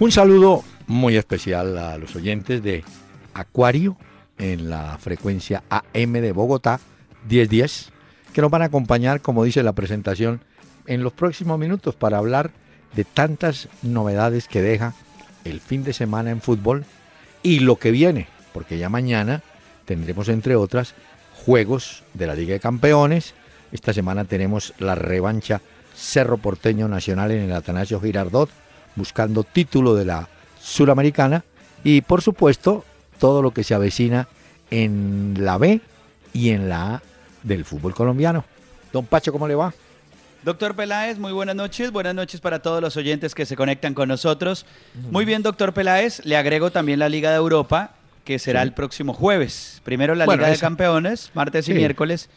Un saludo muy especial a los oyentes de Acuario en la frecuencia AM de Bogotá 1010, que nos van a acompañar, como dice la presentación, en los próximos minutos para hablar de tantas novedades que deja el fin de semana en fútbol y lo que viene, porque ya mañana tendremos, entre otras, juegos de la Liga de Campeones. Esta semana tenemos la revancha Cerro Porteño Nacional en el Atanasio Girardot buscando título de la Suramericana y por supuesto todo lo que se avecina en la B y en la A del fútbol colombiano. Don Pacho, ¿cómo le va? Doctor Peláez, muy buenas noches. Buenas noches para todos los oyentes que se conectan con nosotros. Muy bien, doctor Peláez. Le agrego también la Liga de Europa, que será el próximo jueves. Primero la Liga de Campeones, martes y miércoles,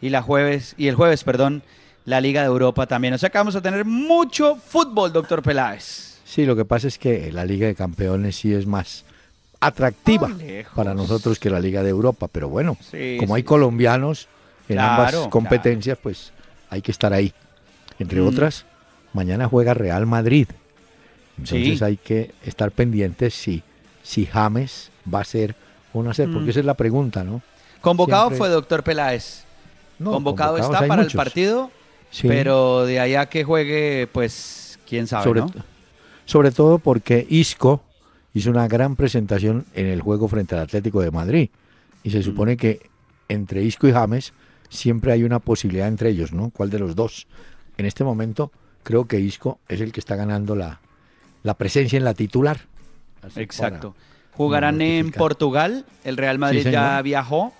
y la jueves y el jueves, perdón, la Liga de Europa también. O sea que vamos a tener mucho fútbol, doctor Peláez. Sí, lo que pasa es que la Liga de Campeones sí es más atractiva para nosotros que la Liga de Europa, pero bueno, como hay colombianos en ambas competencias, pues hay que estar ahí. Entre mm. otras, mañana juega Real Madrid. Entonces hay que estar pendientes si, si James va a ser o no ser, porque mm. esa es la pregunta, ¿no? Convocado fue doctor Peláez. convocado está para el partido, pero de allá que juegue, pues quién sabe, ¿no? Sobre todo porque Isco hizo una gran presentación en el juego frente al Atlético de Madrid. Y se mm. supone que entre Isco y James siempre hay una posibilidad entre ellos, ¿no? ¿Cuál de los dos? En este momento creo que Isco es el que está ganando la, la presencia en la titular. Exacto. Jugarán en Portugal. El Real Madrid ya viajó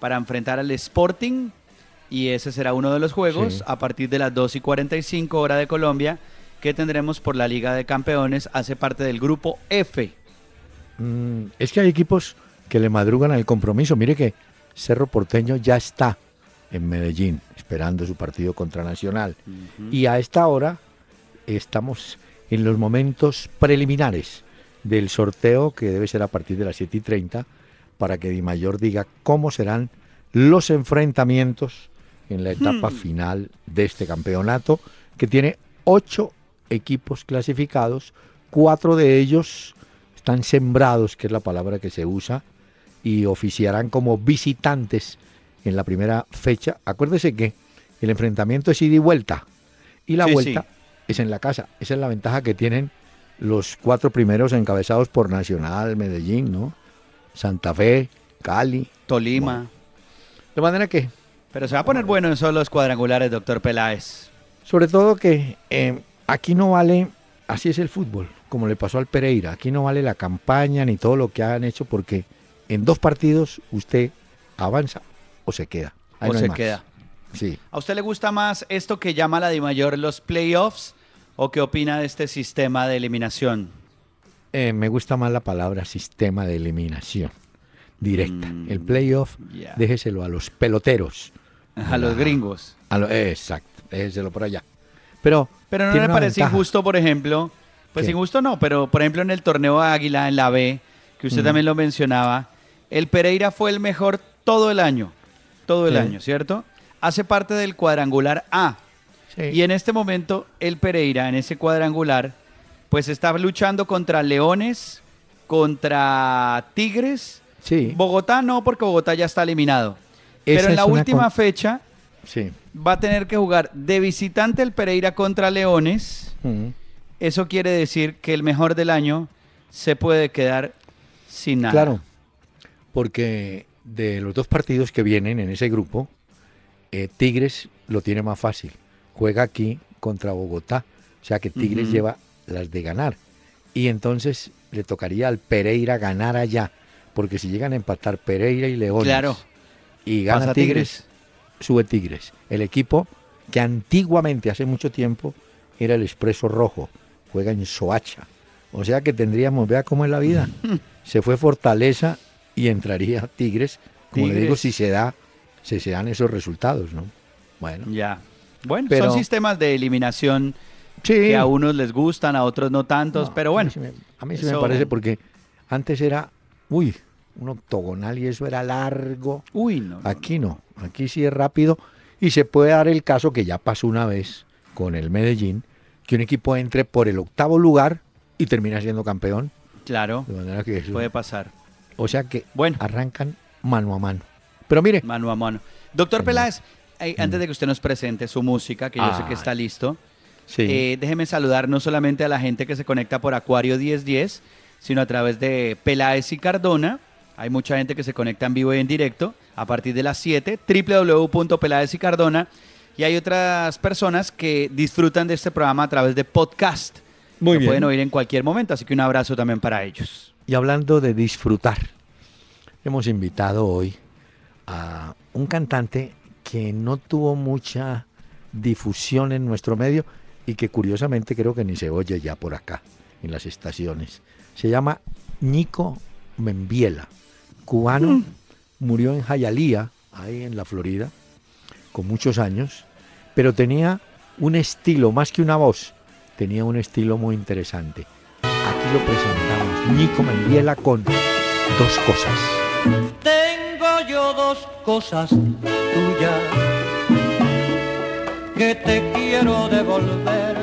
para enfrentar al Sporting. Y ese será uno de los juegos a partir de las 2 y 45 hora de Colombia que tendremos por la Liga de Campeones hace parte del grupo F. Mm, es que hay equipos que le madrugan al compromiso. Mire que Cerro Porteño ya está en Medellín esperando su partido contra Nacional. Y a esta hora estamos en los momentos preliminares del sorteo que debe ser a partir de las 7 y 30 para que Di Mayor diga cómo serán los enfrentamientos en la etapa hmm. final de este campeonato que tiene ocho equipos clasificados, cuatro de ellos están sembrados, que es la palabra que se usa, y oficiarán como visitantes en la primera fecha. Acuérdese que el enfrentamiento es ida y vuelta, y la vuelta es en la casa. Esa es la ventaja que tienen los cuatro primeros encabezados por Nacional, Medellín, ¿no? Santa Fe, Cali, Tolima. De manera que... Pero se va a poner bueno en esos los cuadrangulares, doctor Peláez. Sobre todo que eh, Aquí no vale, así es el fútbol, como le pasó al Pereira, aquí no vale la campaña ni todo lo que han hecho porque en dos partidos usted avanza o se queda. o se queda. Sí. ¿A usted le gusta más esto que llama la de mayor los playoffs o qué opina de este sistema de eliminación? Eh, me gusta más la palabra sistema de eliminación directa. Mm, el playoff, déjeselo a los peloteros. A los gringos. exacto, déjeselo por allá. Pero, pero no me parece injusto, por ejemplo, pues injusto no, pero por ejemplo en el torneo Águila, en la B, que usted también lo mencionaba, el Pereira fue el mejor todo el año, todo el año, ¿cierto? Hace parte del cuadrangular A. Y en este momento el Pereira, en ese cuadrangular, pues está luchando contra Leones, contra Tigres. Sí. Bogotá no, porque Bogotá ya está eliminado. Pero en la última fecha sí va a tener que jugar de visitante el Pereira contra Leones. Eso quiere decir que el mejor del año se puede quedar sin nada. Claro, porque de los dos partidos que vienen en ese grupo, eh, Tigres lo tiene más fácil. Juega aquí contra Bogotá, o sea que Tigres lleva las de ganar. Y entonces le tocaría al Pereira ganar allá, porque si llegan a empatar Pereira y Leones claro. y gana Tigres, sube Tigres, el equipo que antiguamente, hace mucho tiempo, era el Expreso Rojo, juega en Soacha. O sea que tendríamos, vea cómo es la vida. Se fue Fortaleza y entraría Tigres, como le digo, si se da, si se dan esos resultados, ¿no? Bueno. Ya. Bueno, son sistemas de eliminación que a unos les gustan, a otros no tantos, pero bueno. A mí sí, me, parece porque antes era, uy, un octogonal y eso era largo. Uy, no. Aquí no, aquí sí es rápido y se puede dar el caso que ya pasó una vez con el Medellín, que un equipo entre por el octavo lugar y termina siendo campeón. Claro. De manera que puede pasar. O sea que bueno. arrancan mano a mano. Pero mire. Mano a mano. Doctor Peláez, mm. antes de que usted nos presente su música, que yo sé que está listo, eh, déjeme saludar no solamente a la gente que se conecta por Acuario 1010, sino a través de Peláez y Cardona. Hay mucha gente que se conecta en vivo y en directo a partir de las 7, www.peláez y Cardona. Y hay otras personas que disfrutan de este programa a través de podcast. Muy Lo bien. pueden oír en cualquier momento, así que un abrazo también para ellos. Y hablando de disfrutar, hemos invitado hoy a un cantante que no tuvo mucha difusión en nuestro medio y que curiosamente creo que ni se oye ya por acá, en las estaciones. Se llama Nico Membiela, cubano, mm. murió en Hialeah, ahí en la Florida, con muchos años, pero tenía un estilo, más que una voz, tenía un estilo muy interesante. Aquí lo presentamos, Nico Membiela con dos cosas. Tengo yo dos cosas tuyas que te quiero devolver.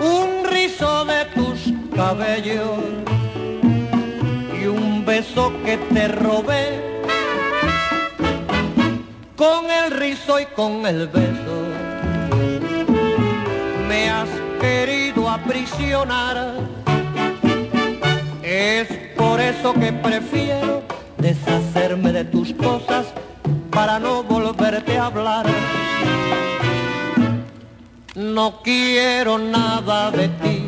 Un rizo de tus cabellos beso que te robé con el rizo y con el beso me has querido aprisionar. Es por eso que prefiero deshacerme de tus cosas para no volverte a hablar. No quiero nada de ti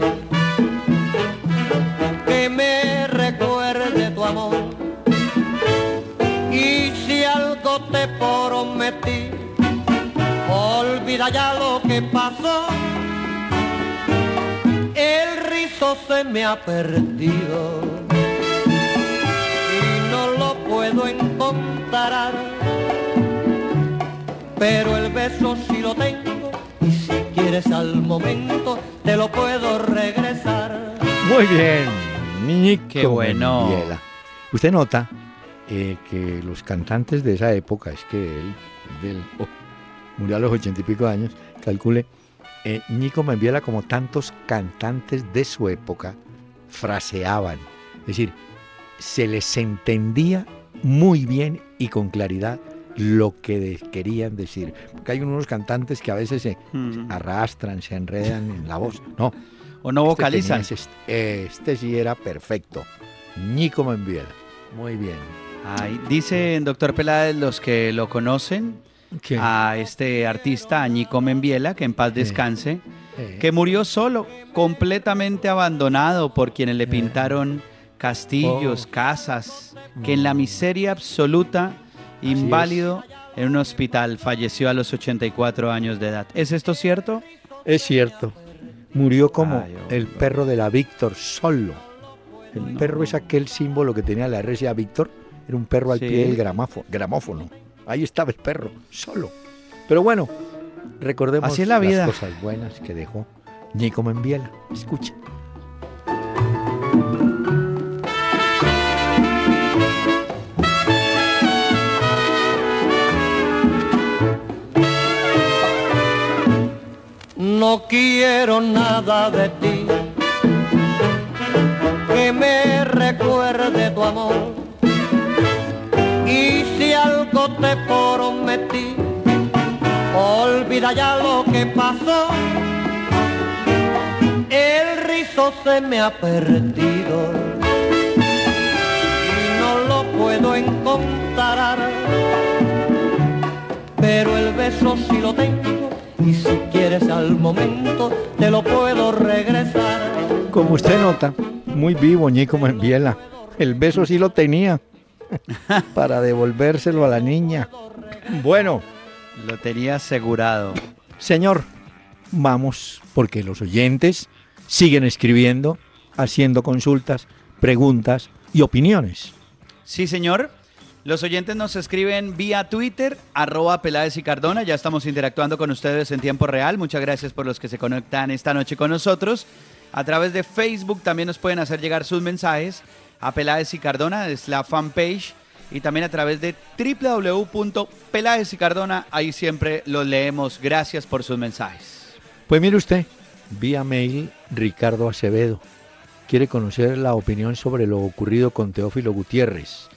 recuerde tu amor algo te prometí, olvida ya lo que pasó. El rizo se me ha perdido y no lo puedo encontrar. Pero el beso sí lo tengo y si quieres al momento te lo puedo regresar. Muy bien, mi Qué bueno. Usted nota eh, que los cantantes de esa época, es que él del, oh, murió a los ochenta y pico años, calcule, eh, Nico Membiela, como tantos cantantes de su época, fraseaban. Es decir, se les entendía muy bien y con claridad lo que querían decir. Porque hay unos cantantes que a veces se arrastran, se enredan en la voz. No. O no este vocalizan. este, este, sí era perfecto. Nico Membiela. Muy bien dice el doctor Peláez, los que lo conocen, a este artista, Añico Membiela, que en paz descanse, que murió solo, completamente abandonado por quienes le pintaron castillos, oh. casas, que en la miseria absoluta, inválido, en un hospital, falleció a los 84 años de edad. ¿Es esto cierto? Es cierto. Murió como el perro de la Víctor, solo. El perro es aquel símbolo que tenía la RCA Víctor, era un perro al pie del gramófono. Ahí estaba el perro, solo. Pero bueno, recordemos Así la vida. las cosas buenas que dejó Nico Membiela. Escucha. No quiero nada de ti me recuerde tu amor y si algo te prometí, olvida ya lo que pasó. El rizo se me ha perdido y no lo puedo encontrar. Pero el beso sí lo tengo y si quieres al momento te lo puedo regresar. Como usted nota, muy vivo Ñico Biela. El beso sí lo tenía. para devolvérselo a la niña. Bueno. Lo tenía asegurado. Señor, vamos, porque los oyentes siguen escribiendo, haciendo consultas, preguntas y opiniones. Sí, señor. Los oyentes nos escriben vía Twitter, arroba Peláez y Cardona. Ya estamos interactuando con ustedes en tiempo real. Muchas gracias por los que se conectan esta noche con nosotros. A través de Facebook también nos pueden hacer llegar sus mensajes a Peláez y Cardona, es la fanpage. Y también a través de www.peláez y Cardona, ahí siempre los leemos. Gracias por sus mensajes. Pues mire usted, vía mail Ricardo Acevedo. Quiere conocer la opinión sobre lo ocurrido con Teófilo Gutiérrez.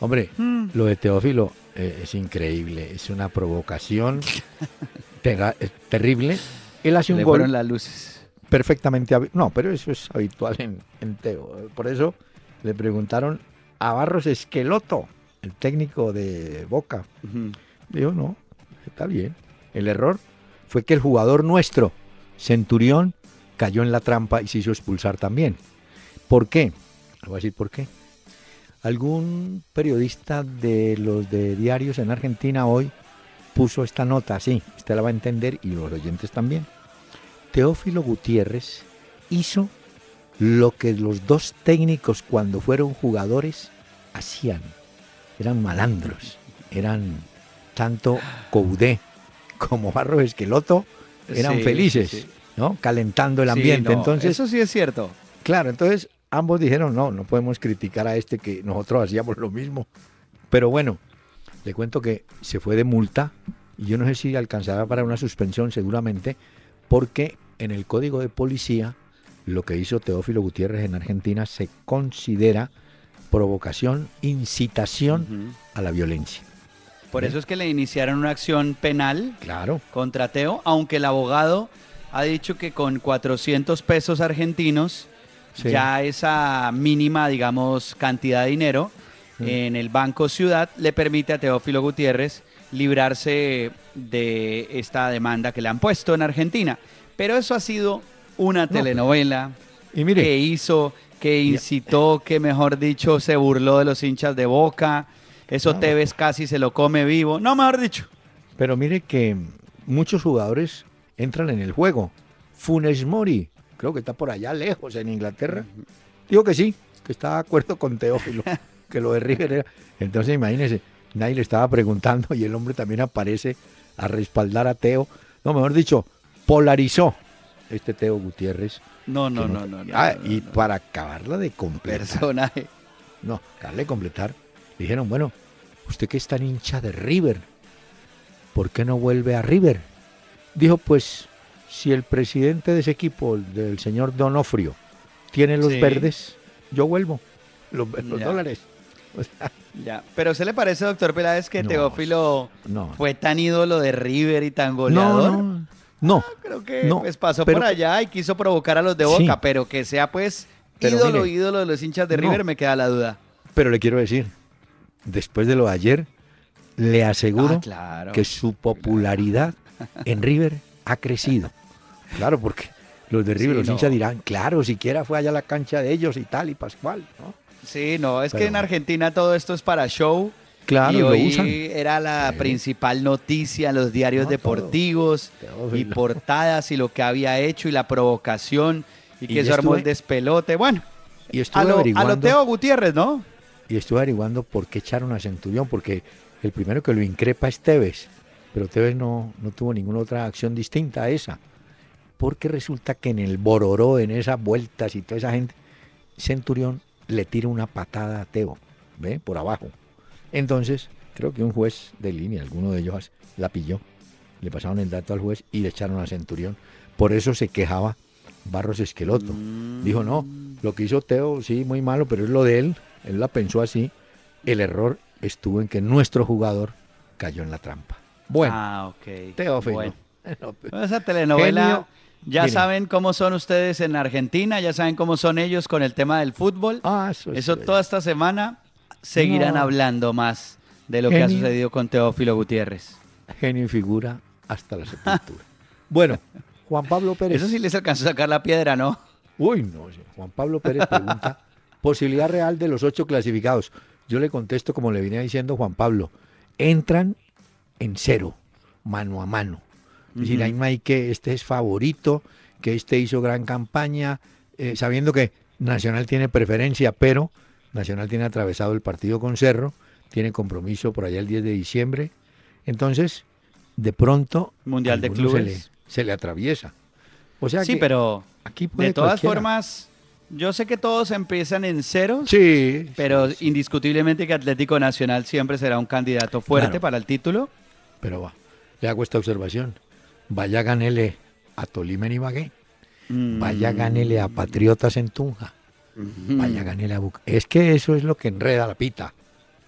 Hombre, Hmm. lo de Teófilo eh, es increíble, es una provocación terrible. Él hace un Le gol fueron las luces. Perfectamente No, pero eso es habitual en, en Teo. Por eso le preguntaron a Barros Esqueloto, el técnico de Boca. Ujú. Dijo, no, está bien. El error fue que el jugador nuestro, Centurión, cayó en la trampa y se hizo expulsar también. ¿Por qué? Le voy a decir por qué. Algún periodista de los de diarios en Argentina hoy puso esta nota así, usted la va a entender y los oyentes también. Teófilo Gutiérrez hizo lo que los dos técnicos cuando fueron jugadores hacían. Eran malandros, eran tanto Coudé como Barros Esqueloto, eran Sí, felices, sí. ¿no? Calentando el Sí, ambiente. no, Entonces, eso sí es cierto. Claro, entonces ambos dijeron, no, no podemos criticar a este que nosotros hacíamos lo mismo. Pero bueno, le cuento que se fue de multa y yo no sé si alcanzará para una suspensión seguramente, porque en el código de policía lo que hizo Teófilo Gutiérrez en Argentina se considera provocación, incitación a la violencia. Por ¿Ve? eso es que le iniciaron una acción penal Claro, contra Teo, aunque el abogado ha dicho que con 400 pesos argentinos, Sí. ya esa mínima, digamos, cantidad de dinero en el Banco Ciudad le permite a Teófilo Gutiérrez librarse de esta demanda que le han puesto en Argentina. Pero eso ha sido una telenovela y mire, que hizo, que incitó, que mejor dicho se burló de los hinchas de Boca. Eso No. Tevez casi se lo come vivo. No, mejor dicho. Pero mire que muchos jugadores entran en el juego. Funes Mori, creo que está por allá lejos en Inglaterra. Digo que sí, que está de acuerdo con Teófilo, que lo de River era. Entonces imagínese, nadie le estaba preguntando y el hombre también aparece a respaldar a Teo. No, mejor dicho, polarizó este Teo Gutiérrez. No, no, no, no. no, Ah, no, y para acabarla de completar. personaje. No, darle completar. Dijeron, bueno, usted que es tan hincha de River, ¿por qué no vuelve a River? Dijo, pues, si el presidente de ese equipo, el del señor Donofrio, tiene los Sí. verdes, yo vuelvo. Los, los dólares. O sea, Ya. Pero ¿se le parece, doctor Peláez, que No, Teófilo no. fue tan ídolo de River y tan goleador? No, no, no. Creo que No, pues pasó pero- por allá y quiso provocar a los de Sí. Boca, pero que sea pues Pero ídolo, mire, ídolo de los hinchas de no. River, me queda la duda. Pero le quiero decir, después de lo de ayer, le aseguro Ah, claro. que su popularidad en River ha crecido. Claro, porque los de River, Sí, los no. hinchas dirán, claro, siquiera fue allá a la cancha de ellos y tal, y Pascual, ¿no? Sí, no, es que en Argentina todo esto es para show. Claro, y lo hoy usan. era la Sí. principal noticia en los diarios No, deportivos todo. y portadas y lo que había hecho y la provocación y que eso armó el despelote. Bueno, Y estuve a lo, a averiguando, lo Teo Gutiérrez, ¿no? y estuve averiguando por qué echaron a Centurión, porque el primero que lo increpa es Tevez, pero Tevez no, no tuvo ninguna otra acción distinta a esa. Porque resulta que en el Bororó, en esas vueltas y toda esa gente, Centurión le tira una patada a Teo, ¿ve? Por abajo. Entonces, creo que un juez de línea, alguno de ellos la pilló, le pasaron el dato al juez y le echaron a Centurión. Por eso se quejaba Barros Esqueloto. Dijo, no, lo que hizo Teo, sí, muy malo, pero es lo de él. Él la pensó así. El error estuvo en que nuestro jugador cayó en la trampa. Bueno, Ah, ok. Teófilo. Bueno. No, pues, Bueno, Esa telenovela, Genio. Ya saben cómo son ustedes en Argentina, ya saben cómo son ellos con el tema del fútbol. ah, eso, es- Eso toda esta semana seguirán No. hablando más de lo que ha sucedido con Teófilo Gutiérrez. genio y figura hasta la sepultura. bueno, Juan Pablo Pérez. Eso sí les alcanzó a sacar la piedra, ¿no? Uy, no. Juan Pablo Pérez pregunta, posibilidad real de los ocho clasificados. Yo le contesto como le venía diciendo Juan Pablo, entran en cero, mano a mano. Es decir, ahí no hay que este es favorito, que este hizo gran campaña, eh, sabiendo que Nacional tiene preferencia, pero Nacional tiene atravesado el partido con Cerro, tiene compromiso por allá el 10 de diciembre. Entonces, de pronto, Mundial de se Clubes. le, se le atraviesa. O sea Sí, que pero aquí puede de todas cualquiera. formas, yo sé que todos empiezan en ceros, Sí, pero sí. indiscutiblemente que Atlético Nacional siempre será un candidato fuerte Claro. para el título. Pero va, le hago esta observación. Vaya gánele a Tolima en Ibagué. Mm. Vaya gánele a Patriotas en Tunja. Vaya gánele a Buc- Es que eso es lo que enreda la pita.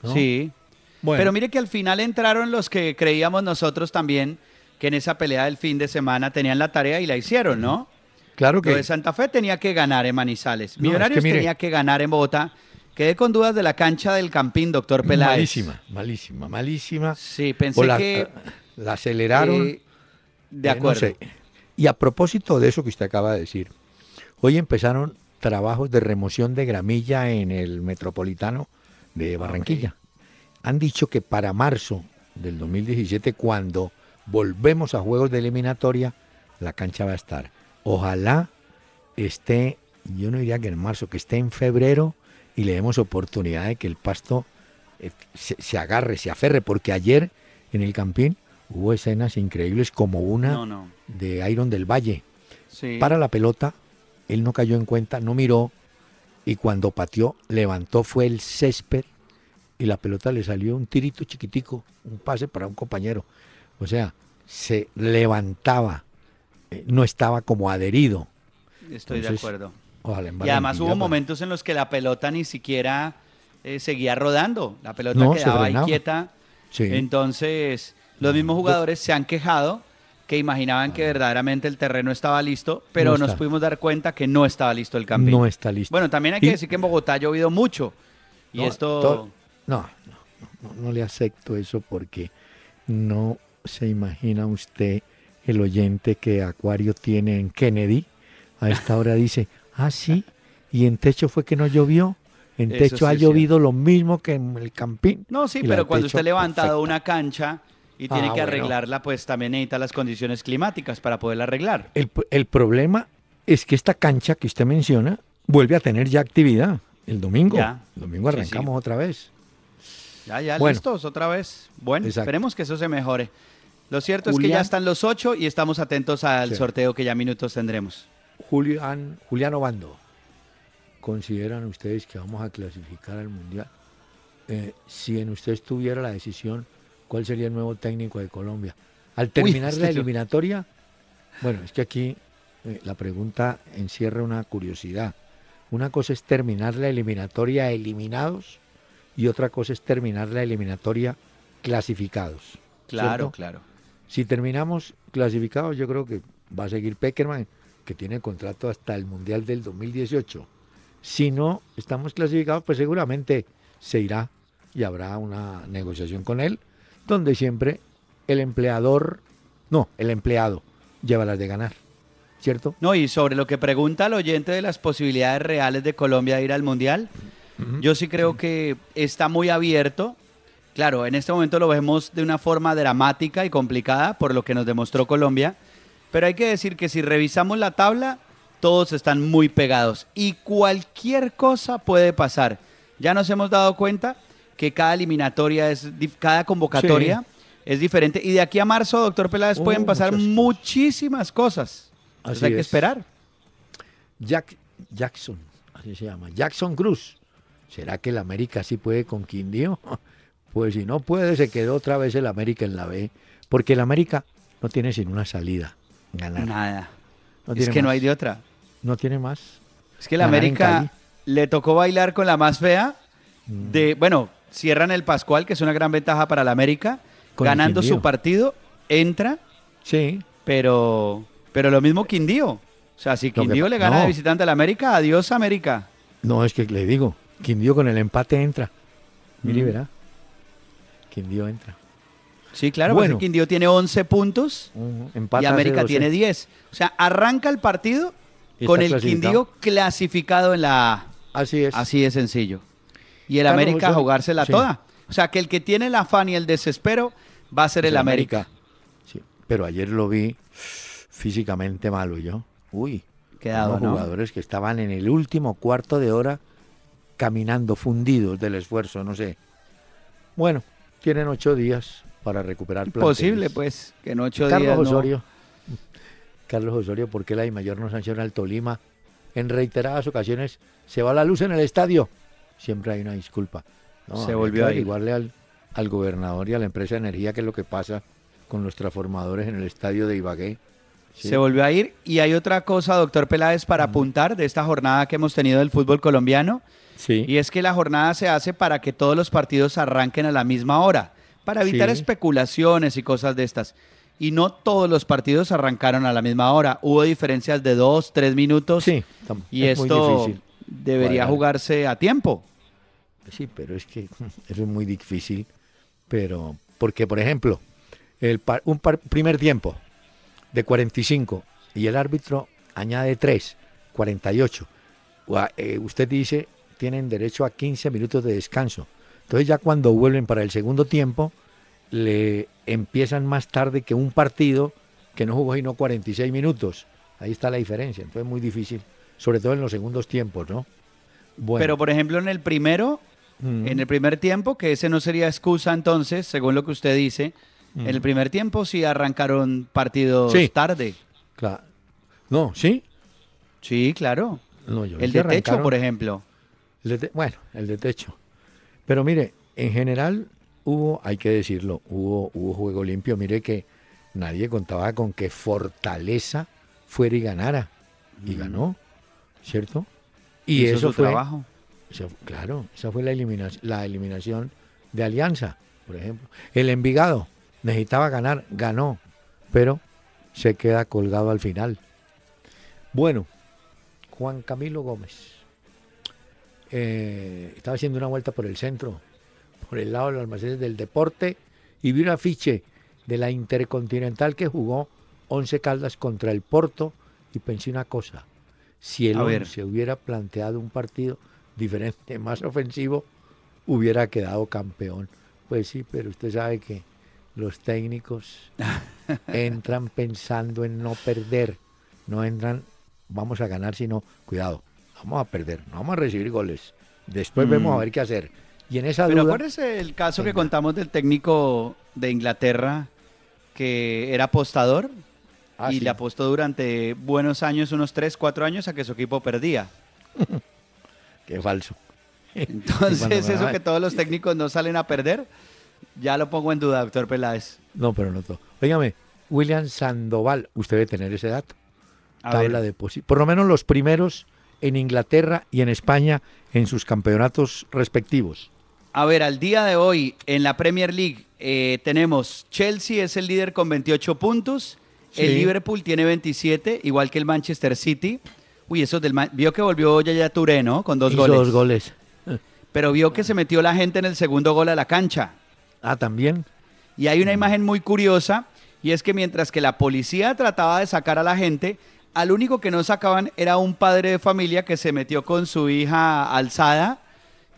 ¿no? Sí. Bueno, Pero mire que al final entraron los que creíamos nosotros también que en esa pelea del fin de semana tenían la tarea y la hicieron, ¿no? claro Lo que de Santa Fe tenía que ganar en Manizales. No, es Millonarios que tenía que ganar en Bogotá. Quedé con dudas de la cancha del Campín, doctor Peláez. malísima, malísima, malísima. Sí, pensé O la, que... la aceleraron. eh, de eh, no acuerdo. sé. Y a propósito de eso que usted acaba de decir, hoy empezaron trabajos de remoción de gramilla en el metropolitano de Barranquilla. Han dicho que para marzo del 2017, cuando volvemos a juegos de eliminatoria, la cancha va a estar. Ojalá esté, yo no diría que en marzo, que esté en febrero y le demos oportunidad de que el pasto eh, se, se agarre, se aferre, porque ayer en el Campín hubo escenas increíbles como una No, no. de Iron del Valle. Sí. Para la pelota, él no cayó en cuenta, no miró y cuando pateó, levantó fue el césped y la pelota le salió un tirito chiquitico, un pase para un compañero. O sea, se levantaba, eh, no estaba como adherido. Estoy de acuerdo. Ojalá en Y además hubo momentos en los que la pelota ni siquiera eh, seguía rodando. La pelota No, quedaba ahí quieta. Sí. Entonces, los mismos jugadores se han quejado que imaginaban que verdaderamente el terreno estaba listo, pero Ah. No nos pudimos dar cuenta que no estaba listo el campín. no está listo. Bueno, también hay que Y- decir que en Bogotá ha llovido mucho. Y No, esto... to- No, no, no, no le acepto eso porque no se imagina usted el oyente que Acuario tiene en Kennedy. A esta hora dice, ah, sí, y en techo fue que no llovió. En techo sí ha llovido lo mismo que en el campín. No, sí, pero cuando techo, usted levanta perfecta. una cancha y tiene Ah, que bueno. arreglarla, pues también necesita las condiciones climáticas para poderla arreglar. El, el problema es que esta cancha que usted menciona vuelve a tener ya actividad el domingo. Ya. El domingo Sí, sí. arrancamos otra vez. Ya, ya, Bueno. listos otra vez. Bueno, Exacto. esperemos que eso se mejore. Lo cierto es que ya están los ocho y estamos atentos al Sí. sorteo que ya minutos tendremos. Julián, Julián Obando, ¿consideran ustedes que vamos a clasificar al Mundial? Eh, si en ustedes tuviera la decisión, ¿cuál sería el nuevo técnico de Colombia? Al terminar la eliminatoria, bueno, es que aquí eh, la pregunta encierra una curiosidad. Una cosa es terminar la eliminatoria eliminados y otra cosa es terminar la eliminatoria clasificados. Claro, ¿cierto? claro. Si terminamos clasificados, yo creo que va a seguir Peckerman, que tiene contrato hasta el Mundial del 2018. Si no estamos clasificados, pues seguramente se irá y habrá una negociación con él, donde siempre el empleador, no, el empleado lleva las de ganar, ¿cierto? No, y sobre lo que pregunta el oyente de las posibilidades reales de Colombia de ir al Mundial, yo sí creo que está muy abierto. Claro, en este momento lo vemos de una forma dramática y complicada por lo que nos demostró Colombia, pero hay que decir que si revisamos la tabla, todos están muy pegados y cualquier cosa puede pasar. Ya nos hemos dado cuenta que cada eliminatoria es, cada convocatoria es diferente y de aquí a marzo, doctor Peláez, Oh, pueden pasar cosas. muchísimas cosas. Entonces Así hay que es. esperar. Jack, Jackson, así se llama, Jackson Cruz. ¿Será que el América sí puede con Quindío? Pues si no puede, se quedó otra vez el América en la B. Porque el América no tiene sin una salida, ganar. Nada. No es que no hay de otra. No tiene más. Es que Ganar en América le tocó bailar con la más fea. Mm. De, bueno, cierran el Pascual, que es una gran ventaja para la América. Con ganando su partido, entra, Sí, pero, pero lo mismo Quindío. O sea, si Quindío le gana no. de visitante a la América, adiós América. no es que le digo, Quindío con el empate entra. Mire, Mm. verá. Quindío entra. Sí, claro, Bueno. porque Quindío tiene 11 puntos y América 12. tiene 10. O sea, arranca el partido con el. Quindío clasificado en la A. Así es. Así de sencillo. Y el América a jugársela sí. toda. O sea, que el que tiene el afán y el desespero va a ser el América. Sí. pero ayer lo vi físicamente malo yo. Uy, Quedado, unos ¿no? jugadores que estaban en el último cuarto de hora caminando fundidos del esfuerzo, no sé. Bueno, tienen ocho días para recuperar Posible, pues, que en ocho Carlos días no- Osorio. Carlos Osorio, ¿por qué la I mayor no sanciona al Tolima? En reiteradas ocasiones se va la luz en el estadio. Siempre hay una disculpa. No, Se volvió a ir. averiguarle al, al gobernador y a la empresa de energía qué es lo que pasa con los transformadores en el estadio de Ibagué. Sí. Se volvió a ir. Y hay otra cosa, doctor Peláez, para apuntar de esta jornada que hemos tenido del fútbol colombiano. Sí. Y es que la jornada se hace para que todos los partidos arranquen a la misma hora, para evitar Sí. especulaciones y cosas de estas. Y no todos los partidos arrancaron a la misma hora. Hubo diferencias de dos, tres minutos. Sí, Y es muy esto difícil debería cuadrar. jugarse a tiempo. Sí, pero es que eso es muy difícil. Pero, porque por ejemplo, el par- un par- primer tiempo de 45 y el árbitro añade 3, 48. O a- eh, usted dice, tienen derecho a 15 minutos de descanso. Entonces ya cuando vuelven para el segundo tiempo, le empiezan más tarde que un partido que no jugó sino 46 minutos. Ahí está la diferencia. Entonces es muy difícil, sobre todo en los segundos tiempos, ¿no? Bueno, Pero, por ejemplo, en el primero, mm, en el primer tiempo, que ese no sería excusa entonces, según lo que usted dice, en el primer tiempo sí arrancaron partidos Sí. tarde. Claro. No, ¿sí? Sí, claro. No, yo El de techo, por ejemplo. el de te- bueno, el de techo. Pero mire, en general hubo, hay que decirlo, hubo, hubo juego limpio. Mire que nadie contaba con que Fortaleza fuera y ganara. Y ganó, ¿cierto? Y eso su fue, trabajo. eso- claro, esa fue la, elimina- la eliminación de Alianza, por ejemplo. El Envigado necesitaba ganar, ganó, pero se queda colgado al final. Bueno, Juan Camilo Gómez eh, estaba haciendo una vuelta por el centro, por el lado de los almacenes del deporte, y vi un afiche de la Intercontinental que jugó Once Caldas contra el Porto, y pensé una cosa, si el ver. Once hubiera planteado un partido diferente, más ofensivo, hubiera quedado campeón. Pues sí, pero usted sabe que los técnicos entran pensando en no perder, no entran, vamos a ganar, sino, cuidado, vamos a perder, no vamos a recibir goles. Después Mm. vemos a ver qué hacer. Y en esa Pero duda, acuérdese el caso que contamos del técnico de Inglaterra que era apostador Ah, y sí. le apostó durante buenos años, unos 3, 4 años, a que su equipo perdía. qué falso. Entonces, eso que todos los técnicos no salen a perder, ya lo pongo en duda, doctor Peláez. No, pero no todo. Óigame, William Sandoval, usted debe tener ese dato. A Tabla ver, de Por lo menos los primeros en Inglaterra y en España en sus campeonatos respectivos. a ver, al día de hoy en la Premier League eh, tenemos Chelsea es el líder con 28 puntos, el. Liverpool tiene 27, igual que el Manchester City. Uy, eso del Man- vio que volvió Yaya Touré, ¿no? Con dos Hizo goles. dos goles. Pero vio que se metió la gente en el segundo gol a la cancha. Ah, también. Y hay una imagen muy curiosa, y es que mientras que la policía trataba de sacar a la gente, al único que no sacaban era un padre de familia que se metió con su hija alzada,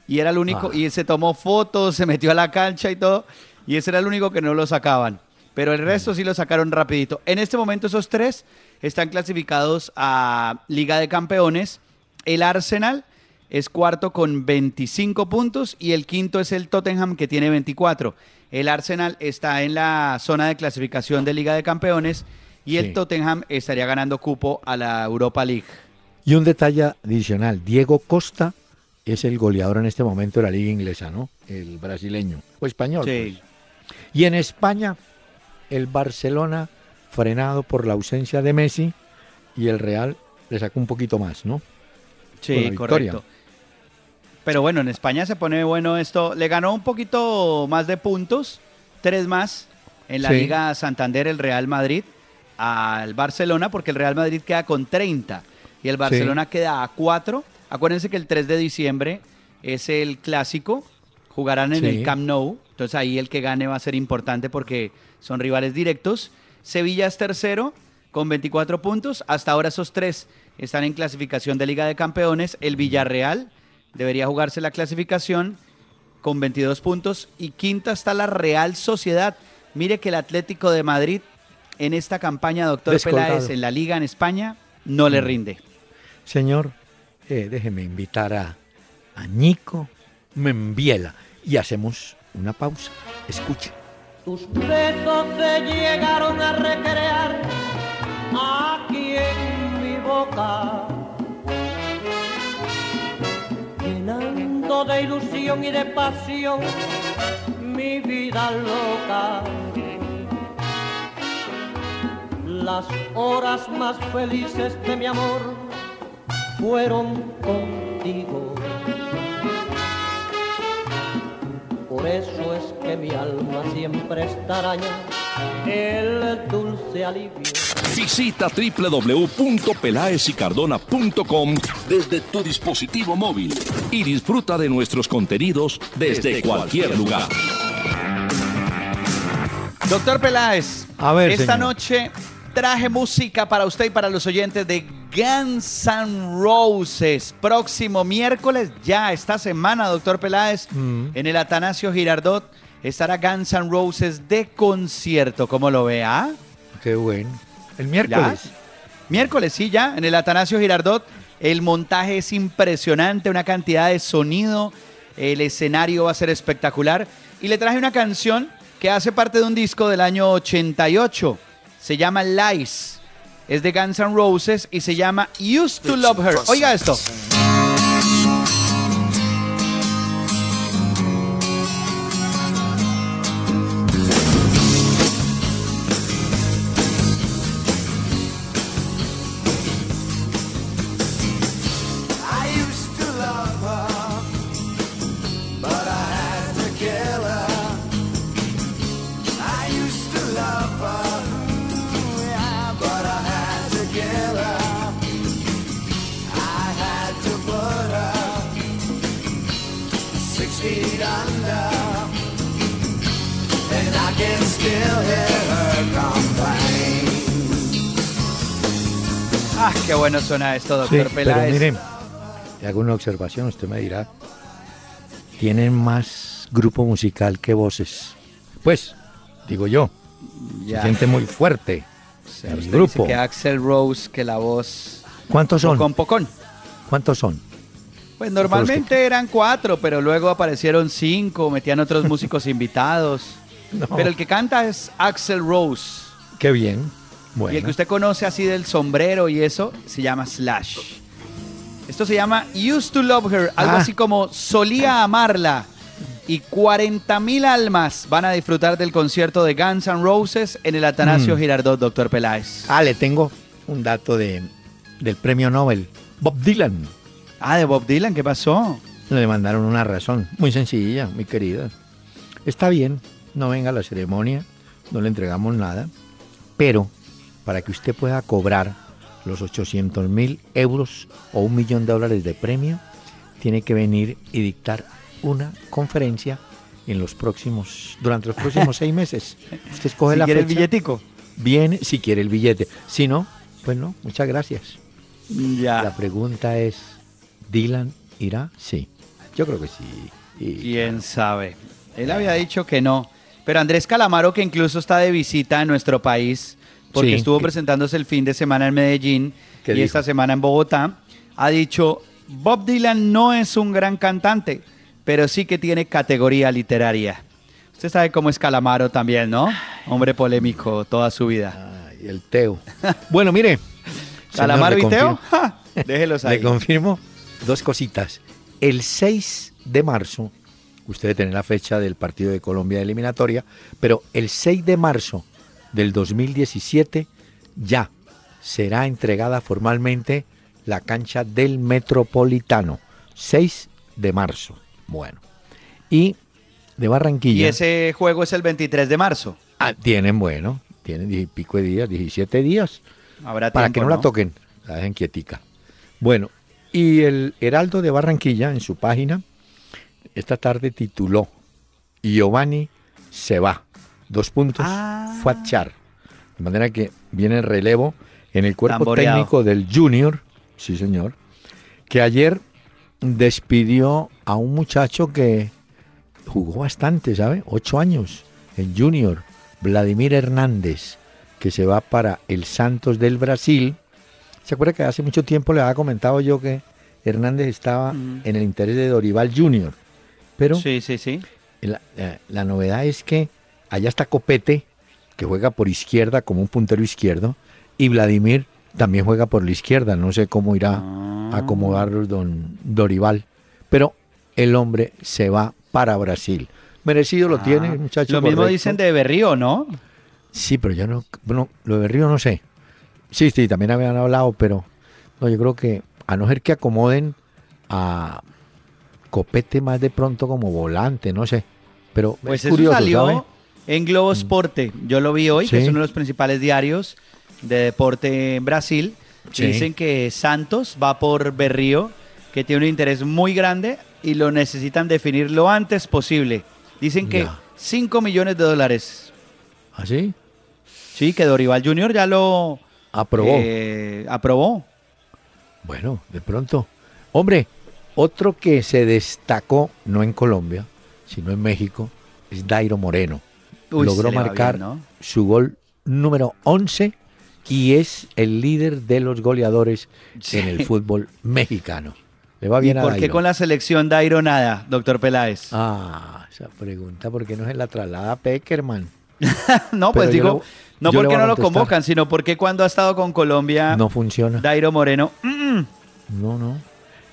y era el único, Ah. y se tomó fotos, se metió a la cancha y todo, y ese era el único que no lo sacaban. Pero el resto sí lo sacaron rapidito. En este momento esos tres están clasificados a Liga de Campeones. El Arsenal es cuarto con 25 puntos y el quinto es el Tottenham que tiene 24. El Arsenal está en la zona de clasificación de Liga de Campeones y el. Tottenham estaría ganando cupo a la Europa League. Y un detalle adicional, Diego Costa es el goleador en este momento de la liga inglesa, ¿no? El brasileño, o español. Sí. pues. Y en España, el Barcelona, frenado por la ausencia de Messi, y el Real le sacó un poquito más, ¿no? Sí, correcto. Pero bueno, en España se pone bueno esto. Le ganó un poquito más de puntos, tres más en la Sí. Liga Santander el Real Madrid al Barcelona, porque el Real Madrid queda con 30 y el Barcelona queda a 4. Acuérdense que el 3 de diciembre es el clásico, jugarán en Sí. el Camp Nou, entonces ahí el que gane va a ser importante porque son rivales directos. Sevilla es tercero con 24 puntos, hasta ahora esos tres están en clasificación de Liga de Campeones, el Villarreal debería jugarse la clasificación con 22 puntos y quinta está la Real Sociedad. Mire que el Atlético de Madrid en esta campaña, doctor Peláez, en la liga en España, no le mm. rinde. Señor, eh, déjeme invitar a, a Nico Membiela y hacemos una pausa. Escuche. Tus besos se llegaron a recrear aquí en mi boca, llenando de ilusión y de pasión mi vida loca. Las horas más felices de mi amor fueron contigo. Por eso es que mi alma siempre extraña el dulce alivio. Visita www.pelaesicardona.com desde tu dispositivo móvil y disfruta de nuestros contenidos desde, cualquier lugar. Doctor Peláez, a ver, esta noche traje música para usted y para los oyentes de Guns N' Roses. Próximo miércoles, ya esta semana, doctor Peláez, mm. en el Atanasio Girardot estará Guns N' Roses de concierto. ¿Cómo lo vea? Qué bueno. El miércoles. Miércoles, sí, ya, en el Atanasio Girardot. El montaje es impresionante, una cantidad de sonido. El escenario va a ser espectacular. Y le traje una canción que hace parte de un disco del año 88. Se llama Lies. Es de Guns N' Roses y se llama Used to Love Her. Oiga esto. Bueno suena esto, doctor sí. Pero miren, le hago una observación, usted me dirá, tienen más grupo musical que voces. Pues, digo yo, se siente muy fuerte el grupo. que Axel Rose, que la voz... ¿Cuántos son? Con Pocón. ¿Cuántos son? Pues normalmente eran cuatro, pero luego aparecieron cinco, metían otros músicos invitados. Pero el que canta es Axel Rose. Qué bien. Y el que usted conoce así del sombrero y eso se llama Slash. Esto se llama Used to Love Her, algo ah. así como Solía amarla. Y 40 mil almas van a disfrutar del concierto de Guns N' Roses en el Atanasio mm. Girardot, doctor Peláez. Ah, le tengo un dato de, del premio Nobel. Bob Dylan. Ah, de Bob Dylan, ¿qué pasó? Le mandaron una razón, muy sencilla, mi querida. Está bien, no venga a la ceremonia, no le entregamos nada, pero para que usted pueda cobrar los 800 mil euros o un millón de dólares de premio, tiene que venir y dictar una conferencia en los próximos, durante los próximos seis meses. Usted escoge la quiere el billetico? Viene, si quiere el billete. Si no, pues no, muchas gracias. Ya. La pregunta es, ¿Dylan irá? Sí, yo creo que sí. ¿Quién sabe? Él había dicho que no. Pero Andrés Calamaro, que incluso está de visita en nuestro país, porque estuvo presentándose el fin de semana en Medellín y esta semana en Bogotá, ha dicho, Bob Dylan no es un gran cantante, pero sí que tiene categoría literaria. Usted sabe cómo es Calamaro también, ¿no? Hombre polémico toda su vida. Ay, el Teo. Bueno, mire. ¿Calamaro y Teo? Déjelos ahí. Le confirmo dos cositas. El 6 de marzo, usted tiene la fecha del partido de Colombia de eliminatoria, pero el 6 de marzo del 2017 ya será entregada formalmente la cancha del Metropolitano, 6 de marzo. Bueno, y de Barranquilla. ¿Y ese juego es el 23 de marzo? Ah, tienen, bueno, tienen pico de días, 17 días. para que no, la toquen, la dejen quietica. Bueno, y el Heraldo de Barranquilla en su página esta tarde tituló Giovanni se va dos puntos, ah. Fuachar. De manera que viene el relevo en el cuerpo técnico del Junior, sí señor, que ayer despidió a un muchacho que jugó bastante, ¿sabe? Ocho años en Junior, Vladimir Hernández, que se va para el Santos del Brasil. ¿Se acuerda que hace mucho tiempo le había comentado yo que Hernández estaba Mm. en el interés de Dorival Jr.? Pero Sí, sí, sí. la, la- la novedad es que allá está Copete, que juega por izquierda como un puntero izquierdo, y Vladimir también juega por la izquierda. No sé cómo irá Ah. a acomodarlos don Dorival. Pero el hombre se va para Brasil. Merecido lo Ah, tiene, el muchacho. Lo mismo dicen de Berrío, ¿no? Sí, pero yo no. Bueno, lo de Río no sé. Sí, sí, también habían hablado, pero no, yo creo que a no ser que acomoden a Copete más de pronto como volante, no sé. Pero Pues es eso curioso. En Globo Esporte. Yo lo vi hoy, que Sí. es uno de los principales diarios de deporte en Brasil. Sí. Dicen que Santos va por Berrío, que tiene un interés muy grande y lo necesitan definir lo antes posible. Dicen que Ya. 5 millones de dólares. ¿Así? Sí, que Dorival Jr. ya lo Aprobó. eh, aprobó. Bueno, de pronto. Hombre, otro que se destacó, no en Colombia, sino en México, es Dairo Moreno. Uy, Logró marcar bien, ¿no? su gol número 11 y es el líder de los goleadores Sí. en el fútbol mexicano. Le va ¿Y bien a por qué Dairo. con la selección Dairo nada, doctor Peláez? Ah, esa pregunta, ¿por qué no se la traslada a Peckerman? no, pero pues digo, no porque no lo convocan, sino porque cuando ha estado con Colombia, No funciona. Dairo Moreno, mm, mm, No, no.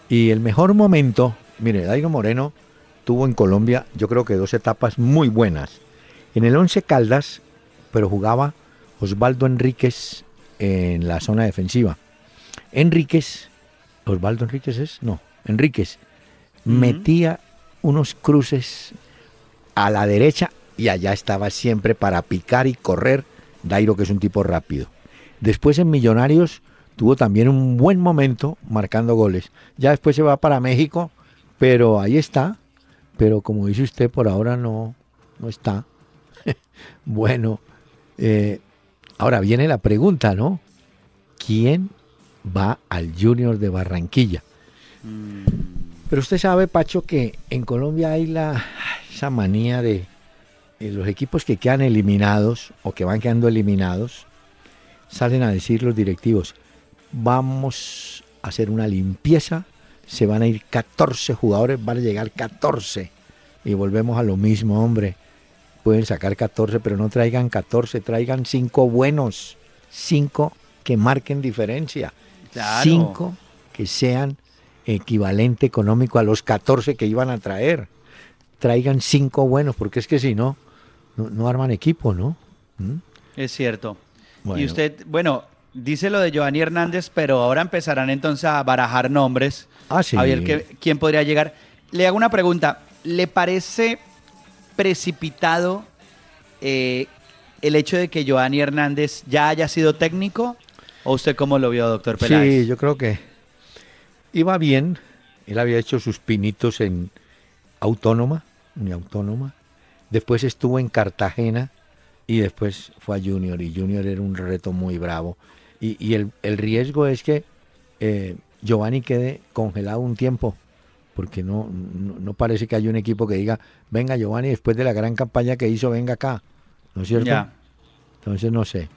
Y el mejor momento, mire, Dairo Moreno tuvo en Colombia, yo creo que dos etapas muy buenas. En el Once Caldas, pero jugaba Osvaldo Enríquez en la zona defensiva. Enríquez, Osvaldo Enríquez es, no, Enríquez, metía unos cruces a la derecha y allá estaba siempre para picar y correr Dairo, que es un tipo rápido. Después en Millonarios tuvo también un buen momento marcando goles. Ya después se va para México, pero ahí está. Pero como dice usted, por ahora no, no está. bueno, eh, ahora viene la pregunta, ¿no? ¿Quién va al Junior de Barranquilla? Pero usted sabe, Pacho, que en Colombia hay la, esa manía de eh, los equipos que quedan eliminados o que van quedando eliminados, salen a decir los directivos, vamos a hacer una limpieza, se van a ir 14 jugadores, van a llegar 14 y volvemos a lo mismo, hombre. Pueden sacar 14, pero no traigan 14, traigan 5 buenos, 5 que marquen diferencia, Claro. 5 que sean equivalente económico a los 14 que iban a traer. Traigan 5 buenos, porque es que si no, no, no arman equipo, ¿no? ¿Mm? es cierto. Bueno. Y usted, bueno, dice lo de Giovanni Hernández, pero ahora empezarán entonces a barajar nombres. Ah, sí. A ver quién podría llegar. Le hago una pregunta. ¿Le parece precipitado eh, el hecho de que Giovanni Hernández ya haya sido técnico? ¿O usted cómo lo vio, doctor Peláez? Sí, yo creo que iba bien. Él había hecho sus pinitos en Autónoma. Después estuvo en Cartagena y después fue a Junior. Y Junior era un reto muy bravo. Y, y el, el riesgo es que eh, Giovanni quede congelado un tiempo. Porque no, no, no parece que haya un equipo que diga, venga Giovanni, después de la gran campaña que hizo, venga acá. ¿No es cierto? Ya. Entonces no sé.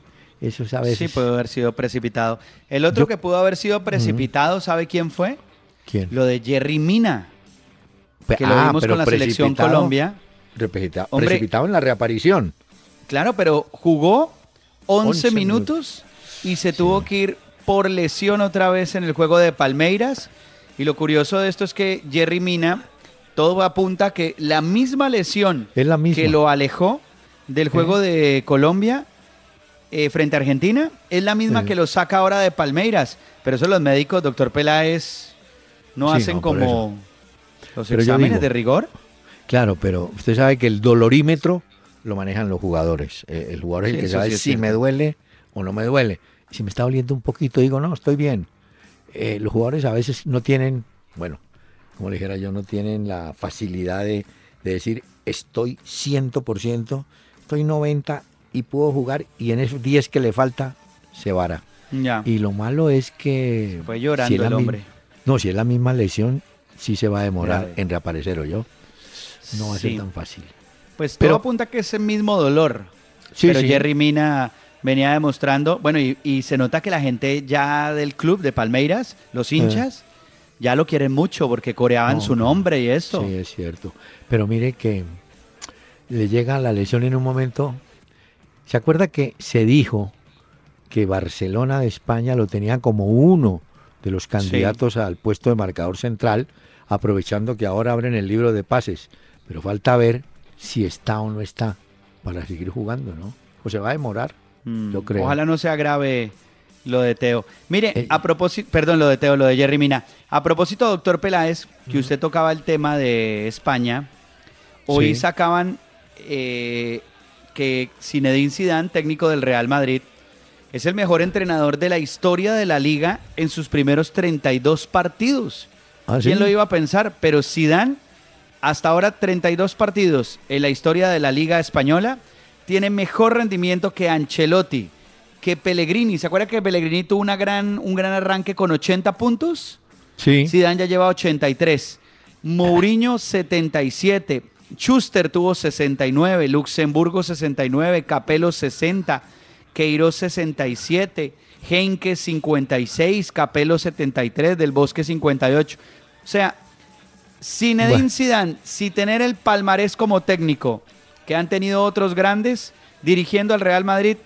Eso es a veces. Sí, puede haber sido precipitado. El otro Yo- que pudo haber sido precipitado, ¿sabe quién fue? ¿Quién? Lo de Jerry Mina, que lo ah, vimos pero con la selección precipitado- Colombia. Reprecipita- Hombre. precipitado en la reaparición. Claro, pero jugó 11, 11 minutos y se tuvo que ir por lesión otra vez en el juego de Palmeiras. Y lo curioso de esto es que Jerry Mina, todo apunta que la misma lesión Es la misma. que lo alejó del juego de Colombia eh, frente a Argentina es la misma Sí. que lo saca ahora de Palmeiras. Pero eso los médicos, doctor Peláez, no Sí, hacen no, como los Pero exámenes digo- de rigor. Claro, pero usted sabe que el dolorímetro lo manejan los jugadores. Eh, el jugador es el que sabe si me duele o no me duele. Si me está doliendo un poquito, digo, no, estoy bien. Eh, los jugadores a veces no tienen, bueno, como le dijera yo, no tienen la facilidad de, de decir, estoy 100%, estoy 90% y puedo jugar y en esos 10 que le falta, se vara. Ya. Y lo malo es que... Fue si llorando el hombre. No, si es la misma lesión, sí se va a demorar Grave. en reaparecer, ¿o yo? No va a ser tan fácil. Pues Pero- todo apunta que es el mismo dolor. Sí, pero sí. Jerry Mina venía demostrando, bueno, y, se nota que la gente ya del club de Palmeiras, los hinchas, ya lo quieren mucho porque coreaban su nombre y eso. Sí, es cierto. Pero mire que le llega la lesión en un momento. ¿Se acuerda que se dijo que Barcelona de España lo tenía como uno de los candidatos al puesto de marcador central, aprovechando que ahora abren el libro de pases? Pero falta ver si está o no está para seguir jugando, ¿no? O se va a demorar, mm, yo creo. Ojalá no se agrave lo de Teo. Mire, eh, a propósito, perdón, lo de Teo, lo de Jerry Mina. A propósito, doctor Peláez, que usted tocaba el tema de España, hoy sacaban eh, que Zinedine Zidane, técnico del Real Madrid, es el mejor entrenador de la historia de la liga en sus primeros 32 partidos. ¿Ah, ¿Quién lo iba a pensar? Pero Zidane hasta ahora 32 partidos en la historia de la Liga Española. Tiene mejor rendimiento que Ancelotti, que Pellegrini. ¿Se acuerda que Pellegrini tuvo una gran, un gran arranque con 80 puntos? Sí. Zidane ya lleva 83. Mourinho 77. Schuster tuvo 69. Luxemburgo 69. Capello 60. Queiroz 67. Henke 56. Capello 73. Del Bosque 58. O sea, Zinedine bueno. Zidane, si tener el palmarés como técnico que han tenido otros grandes dirigiendo al Real Madrid,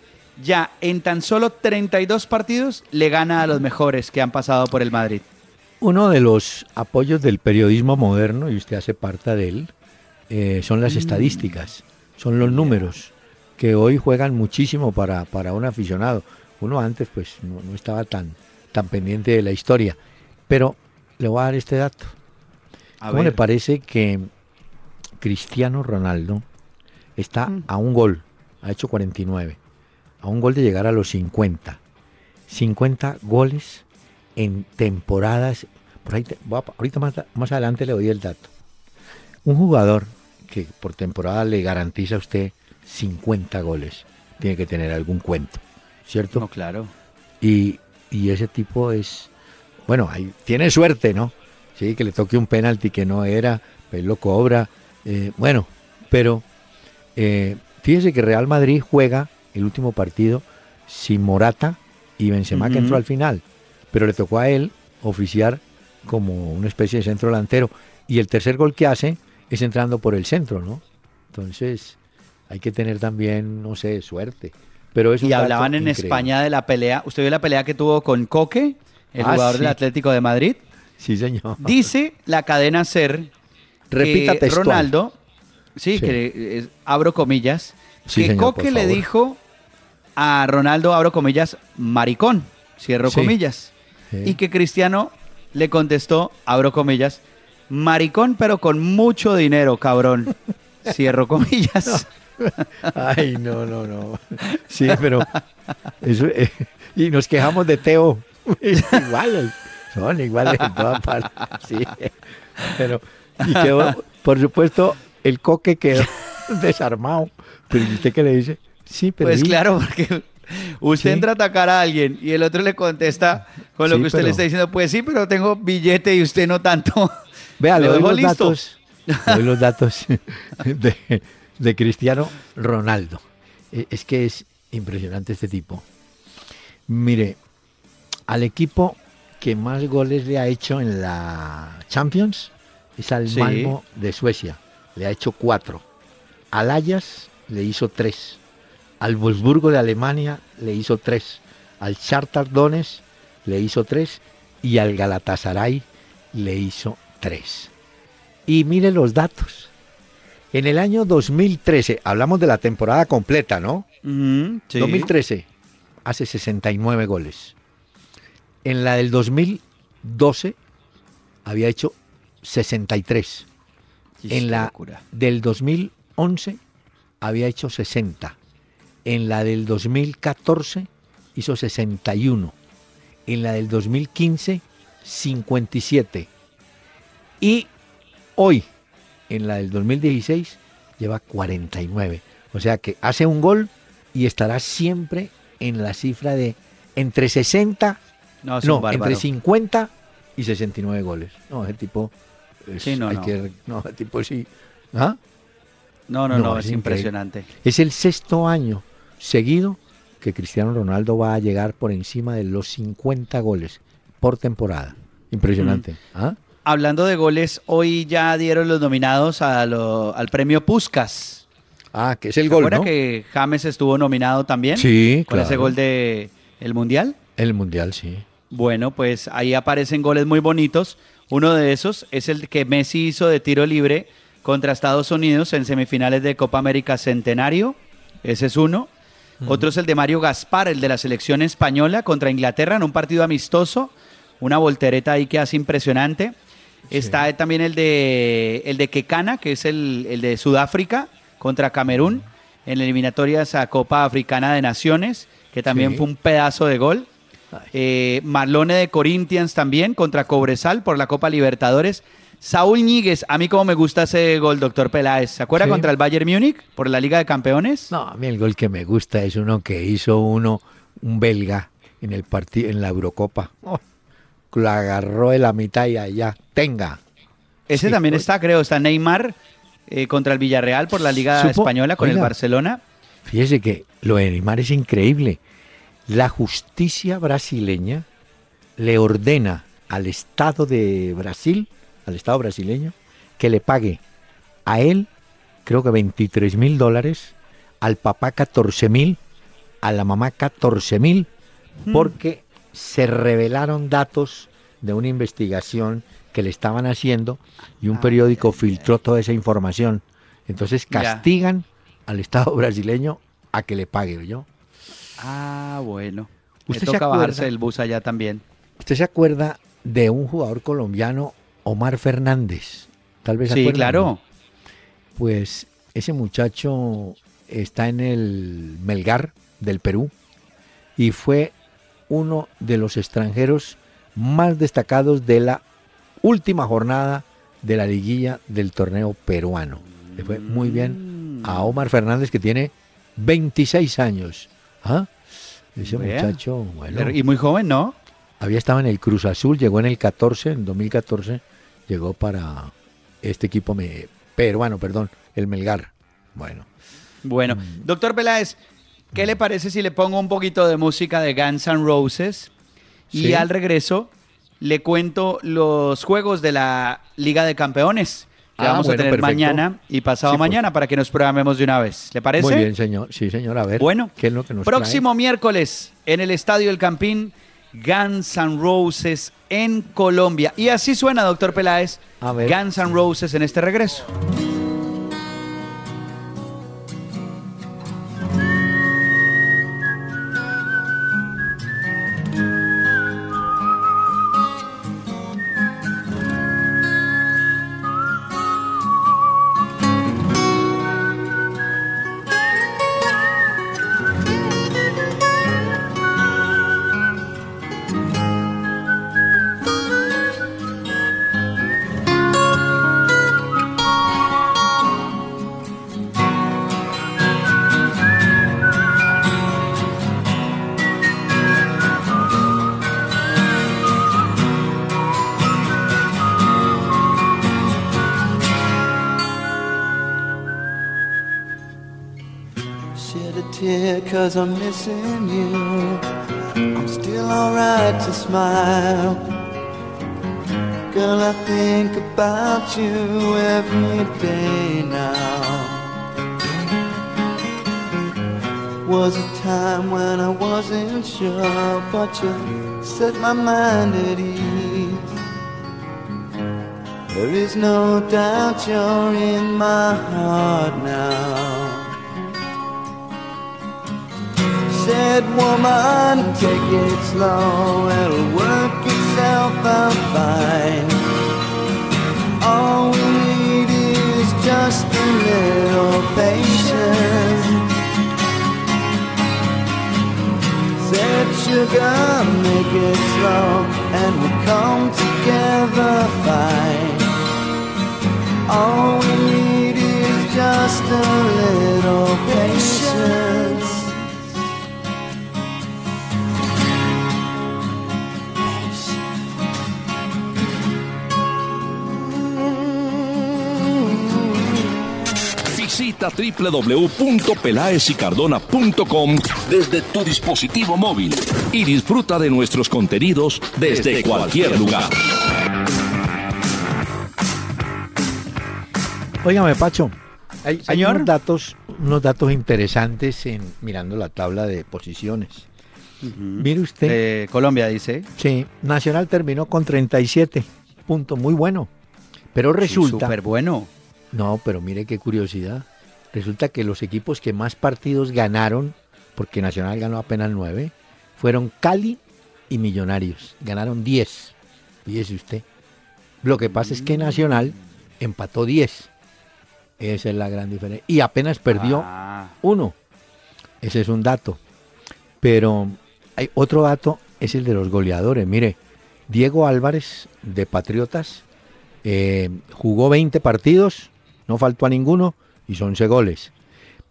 ya en tan solo 32 partidos le gana a los mejores que han pasado por el Madrid. Uno de los apoyos del periodismo moderno, y usted hace parte de él, eh, son las mm. estadísticas, son los números, que hoy juegan muchísimo para, para un aficionado. Uno antes pues no, estaba tan, tan pendiente de la historia. Pero le voy a dar este dato. ¿Cómo le parece que Cristiano Ronaldo está mm. a un gol, ha hecho 49, a un gol de llegar a los 50? 50 goles en temporadas. Por ahí ahorita más, más, adelante le doy el dato. Un jugador que por temporada le garantiza a usted 50 goles tiene que tener algún cuento, ¿cierto? No, claro. Y, y ese tipo es, bueno, ahí, tiene suerte, ¿no? sí, que le toque un penalti que no era, pues lo cobra. Eh, bueno, pero eh, fíjese que Real Madrid juega el último partido sin Morata y Benzema que entró al final, pero le tocó a él oficiar como una especie de centro delantero y el tercer gol que hace es entrando por el centro, ¿no? Entonces hay que tener también, no sé, suerte. Pero es y hablaban en España de la pelea. ¿Usted vio la pelea que tuvo con Coque, el ah, jugador del Atlético de Madrid? Sí, señor. Dice la cadena Ser Repita que Ronaldo, sí, que abro comillas, que Coque le dijo a Ronaldo, abro comillas, maricón, cierro comillas, y que Cristiano le contestó, abro comillas, maricón pero con mucho dinero, cabrón, cierro comillas. Ay, no, no, no. Sí, pero eh, y nos quejamos de Teo. Igual. Son iguales en todas partes. Sí. Pero, y quedó, por supuesto, el coque quedó desarmado. Pero usted qué le dice? Sí, pero. Pues claro, porque usted entra a atacar a alguien y el otro le contesta con lo que usted le está diciendo. Pues sí, pero tengo billete y usted no tanto. Vea, le doy los datos. Le doy los datos de, de Cristiano Ronaldo. E, es que es impresionante este tipo. Mire, al equipo que más goles le ha hecho en la Champions es al Malmo de Suecia. Le ha hecho cuatro. Al Ajax le hizo tres. Al Wolfsburgo de Alemania le hizo tres. Al Shakhtar Donetsk le hizo tres. Y al Galatasaray le hizo tres. Y mire los datos. En el año 2013, hablamos de la temporada completa, ¿no? 2013, hace 69 goles. En la del 2012 había hecho 63. En la del 2011 había hecho 60. En la del 2014 hizo 61. En la del 2015, 57. Y hoy, en la del 2016, lleva 49. O sea que hace un gol y estará siempre en la cifra de entre 60 no, entre 50 y 69 goles. No, ese tipo. Sí, no, no. no, tipo sí. ¿Ah? No, no, no, es, impresionante. Es el sexto año seguido que Cristiano Ronaldo va a llegar por encima de los 50 goles por temporada. Impresionante. Mm. ¿Ah? Hablando de goles, hoy ya dieron los nominados a lo- al premio Puskas. Ah, que es el ¿Se gol, ¿no? que James estuvo nominado también? Sí, Con ese gol de el Mundial. El Mundial, sí. Bueno, pues ahí aparecen goles muy bonitos. Uno de esos es el que Messi hizo de tiro libre contra Estados Unidos en semifinales de Copa América Centenario. Ese es uno. Otro es el de Mario Gaspar, el de la selección española contra Inglaterra en un partido amistoso. Una voltereta ahí que hace impresionante. Está también el de el de Kekana, que es el, el de Sudáfrica contra Camerún en eliminatorias a Copa Africana de Naciones, que también Sí. fue un pedazo de gol. Eh, Marlone de Corinthians también contra Cobresal por la Copa Libertadores. Saúl Ñíguez, a mí como me gusta ese gol, doctor Peláez. ¿Se acuerda Sí. contra el Bayern Múnich por la Liga de Campeones? No, a mí el gol que me gusta es uno que hizo uno, un belga, en el partido, en la Eurocopa. Oh, lo agarró de la mitad y allá. Tenga. Ese Sí, también está, creo, está Neymar eh, contra el Villarreal por la Liga Supo- Española con el. Barcelona. Fíjese que lo de Neymar es increíble. La justicia brasileña le ordena al Estado de Brasil, al Estado brasileño, que le pague a él, creo que 23 mil dólares, al papá 14 mil, a la mamá 14 mil, porque se revelaron datos de una investigación que le estaban haciendo y un periódico filtró toda esa información. Entonces castigan al Estado brasileño a que le pague, yo. Ah, bueno. ¿Usted se toca acuerda? bajarse del bus allá también. ¿Usted se acuerda de un jugador colombiano, Omar Fernández? Tal vez Sí, claro. ¿no? Pues ese muchacho está en el Melgar del Perú y fue uno de los extranjeros más destacados de la última jornada de la liguilla del torneo peruano. Le fue muy bien a Omar Fernández que tiene 26 años. ¿Ah? Ese muchacho, bueno, Y muy joven, ¿no? había estado en el Cruz Azul, llegó en el 14, en 2014, llegó para este equipo me- peruano, perdón, el Melgar. Bueno, Bueno, doctor Peláez, ¿qué le parece si le pongo un poquito de música de Guns N' Roses? Y Sí. al regreso le cuento los juegos de la Liga de Campeones que Ah, vamos bueno, a tener perfecto. mañana y pasado Sí, pues. mañana para que nos programemos de una vez. ¿Le parece? muy bien, señor. Sí, señor, a ver. Bueno, ¿qué es lo que nos próximo miércoles en el Estadio El Campín, Guns N' Roses en Colombia. Y así suena, doctor Peláez, A ver. Guns N' Roses en este regreso. I think about you every day now. Was a time when I wasn't sure, but you set my mind at ease. There is no doubt you're in my heart now. Said woman, take it slow, it'll work itself out fine. All we need is just a little patience. Said sugar, make it slow, and we'll come together fine. All we need is just a little patience. Visita www.pelaesicardona.com desde tu dispositivo móvil y disfruta de nuestros contenidos desde, cualquier lugar. Óigame, Pacho, hay, hay Señor. unos datos, unos datos interesantes en mirando la tabla de posiciones. Mire usted, Eh, Colombia dice. sí, Nacional terminó con 37 puntos, muy bueno. Pero resulta, Súper bueno. No, pero mire qué curiosidad. Resulta que los equipos que más partidos ganaron, porque Nacional ganó apenas 9, fueron Cali y Millonarios. Ganaron 10. Fíjese usted. Lo que pasa es que Nacional empató 10. Esa es la gran diferencia. Y apenas perdió Ah, uno. Ese es un dato. Pero hay otro dato, es el de los goleadores. Mire, Diego Álvarez de Patriotas eh, jugó 20 partidos, no faltó a ninguno y son 11 goles.